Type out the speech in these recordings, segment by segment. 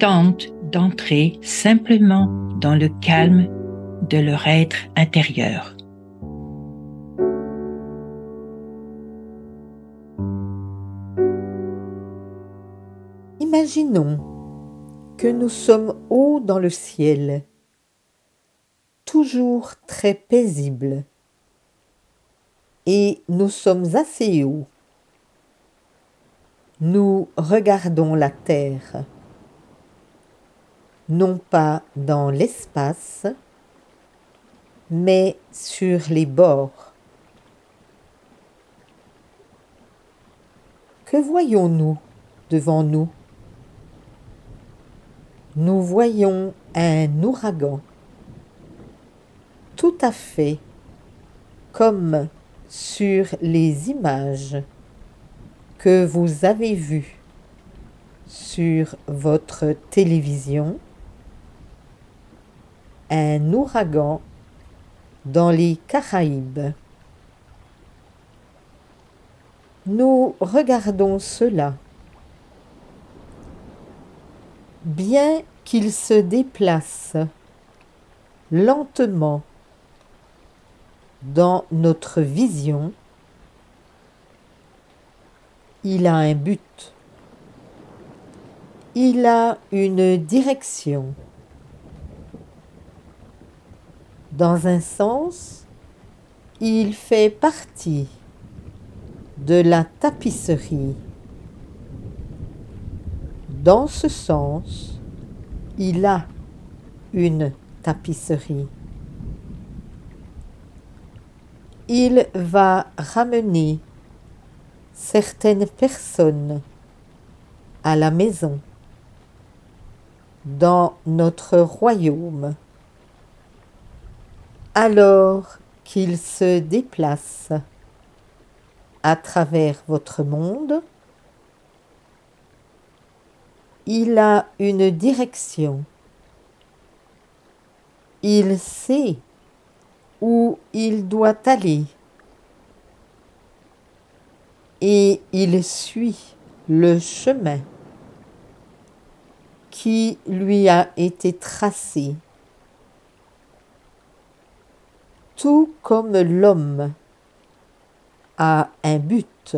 qui tentent d'entrer simplement dans le calme de leur être intérieur. Imaginons que nous sommes haut dans le ciel, toujours très paisible, et nous sommes assez haut. Nous regardons la terre non pas dans l'espace, mais sur les bords. Que voyons-nous devant nous? Nous voyons un ouragan, tout à fait comme sur les images que vous avez vues sur votre télévision un ouragan dans les Caraïbes. Nous regardons cela. Bien qu'il se déplace lentement dans notre vision, il a un but. Il a une direction. Dans un sens, il fait partie de la tapisserie. Dans ce sens, il a une tapisserie. Il va ramener certaines personnes à la maison dans notre royaume alors qu'il se déplace à travers votre monde, il a une direction. Il sait où il doit aller et il suit le chemin qui lui a été tracé tout comme l'homme a un but,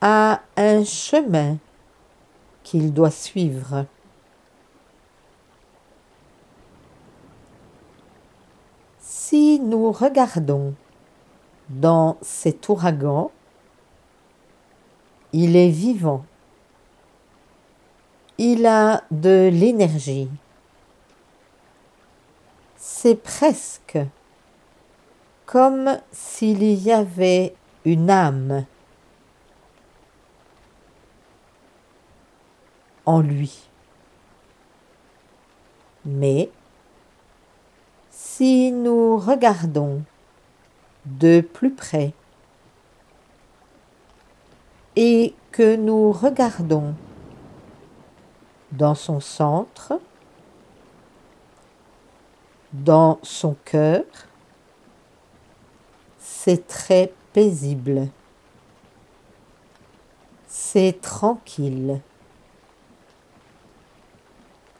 a un chemin qu'il doit suivre. Si nous regardons dans cet ouragan, il est vivant. Il a de l'énergie c'est presque comme s'il y avait une âme en lui. Mais si nous regardons de plus près et que nous regardons dans son centre, dans son cœur, c'est très paisible, c'est tranquille.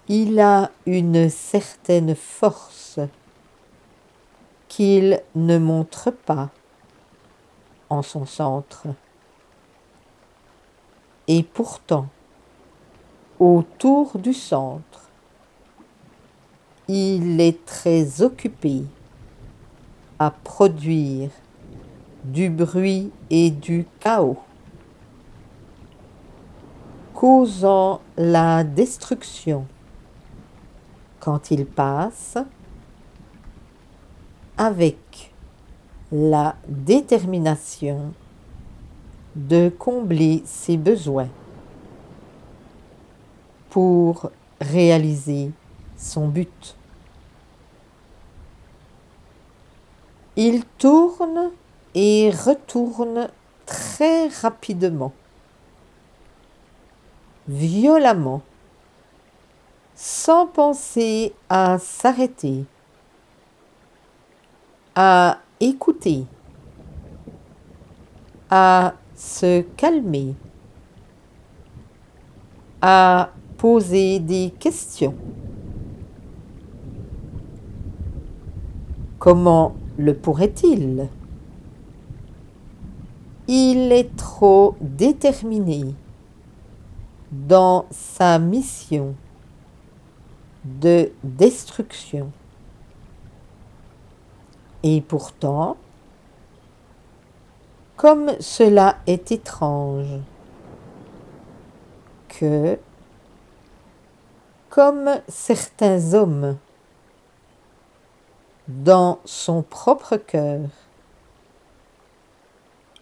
Il a une certaine force qu'il ne montre pas en son centre. Et pourtant, autour du centre, il est très occupé à produire du bruit et du chaos, causant la destruction quand il passe avec la détermination de combler ses besoins. pour réaliser son but. Il tourne et retourne très rapidement, violemment, sans penser à s'arrêter, à écouter, à se calmer, à poser des questions. Comment le pourrait-il? Il est trop déterminé dans sa mission de destruction. Et pourtant, comme cela est étrange, que, comme certains hommes, dans son propre cœur,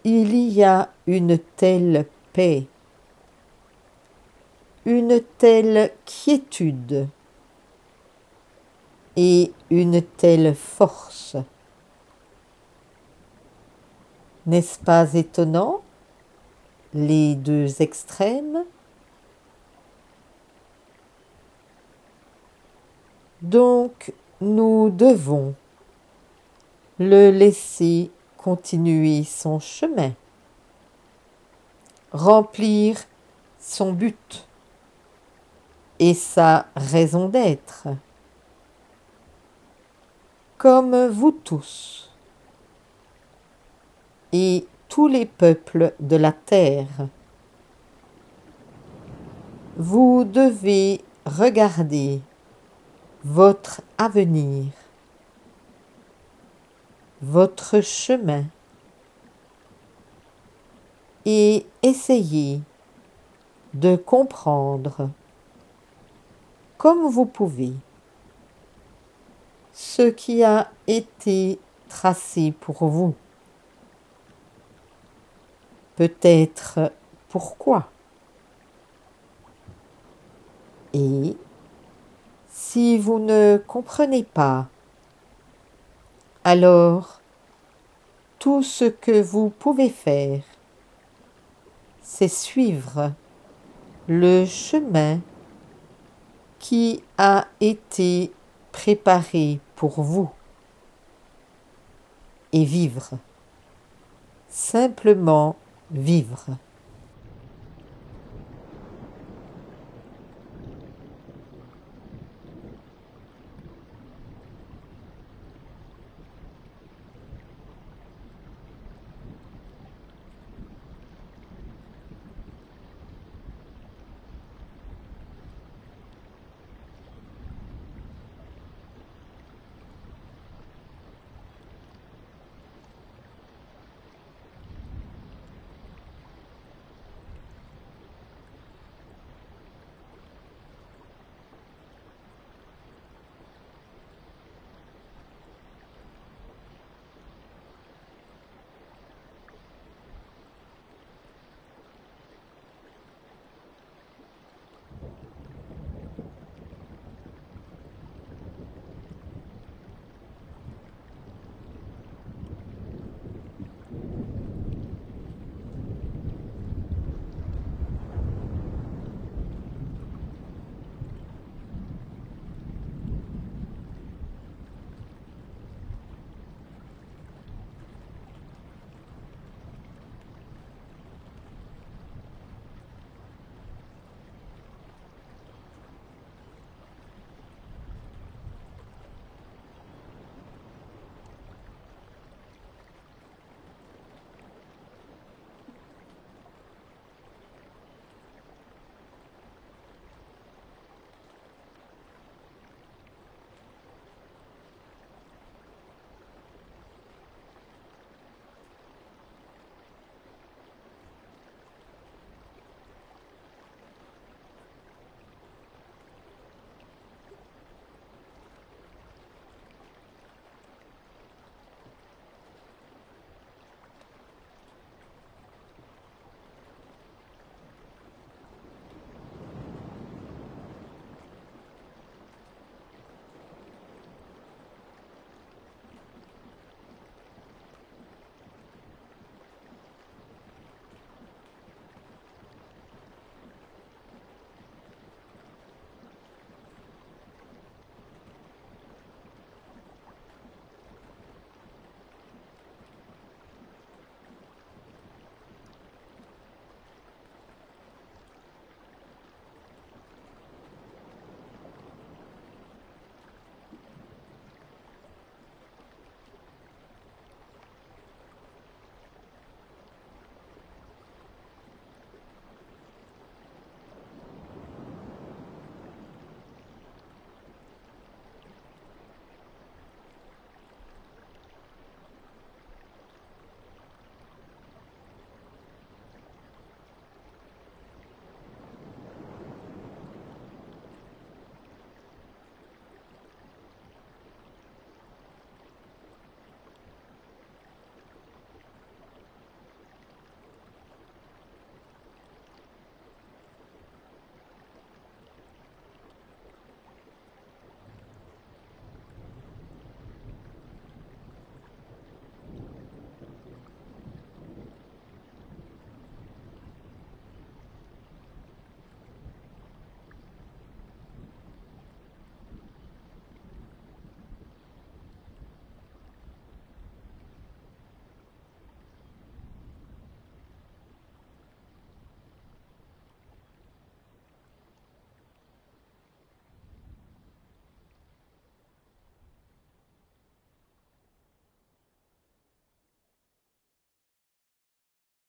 il y a une telle paix, une telle quiétude et une telle force. N'est-ce pas étonnant les deux extrêmes? Donc nous devons le laisser continuer son chemin, remplir son but et sa raison d'être, comme vous tous et tous les peuples de la terre. Vous devez regarder votre avenir, votre chemin et essayez de comprendre comme vous pouvez ce qui a été tracé pour vous. Peut-être pourquoi. Et si vous ne comprenez pas, alors tout ce que vous pouvez faire, c'est suivre le chemin qui a été préparé pour vous et vivre, simplement vivre.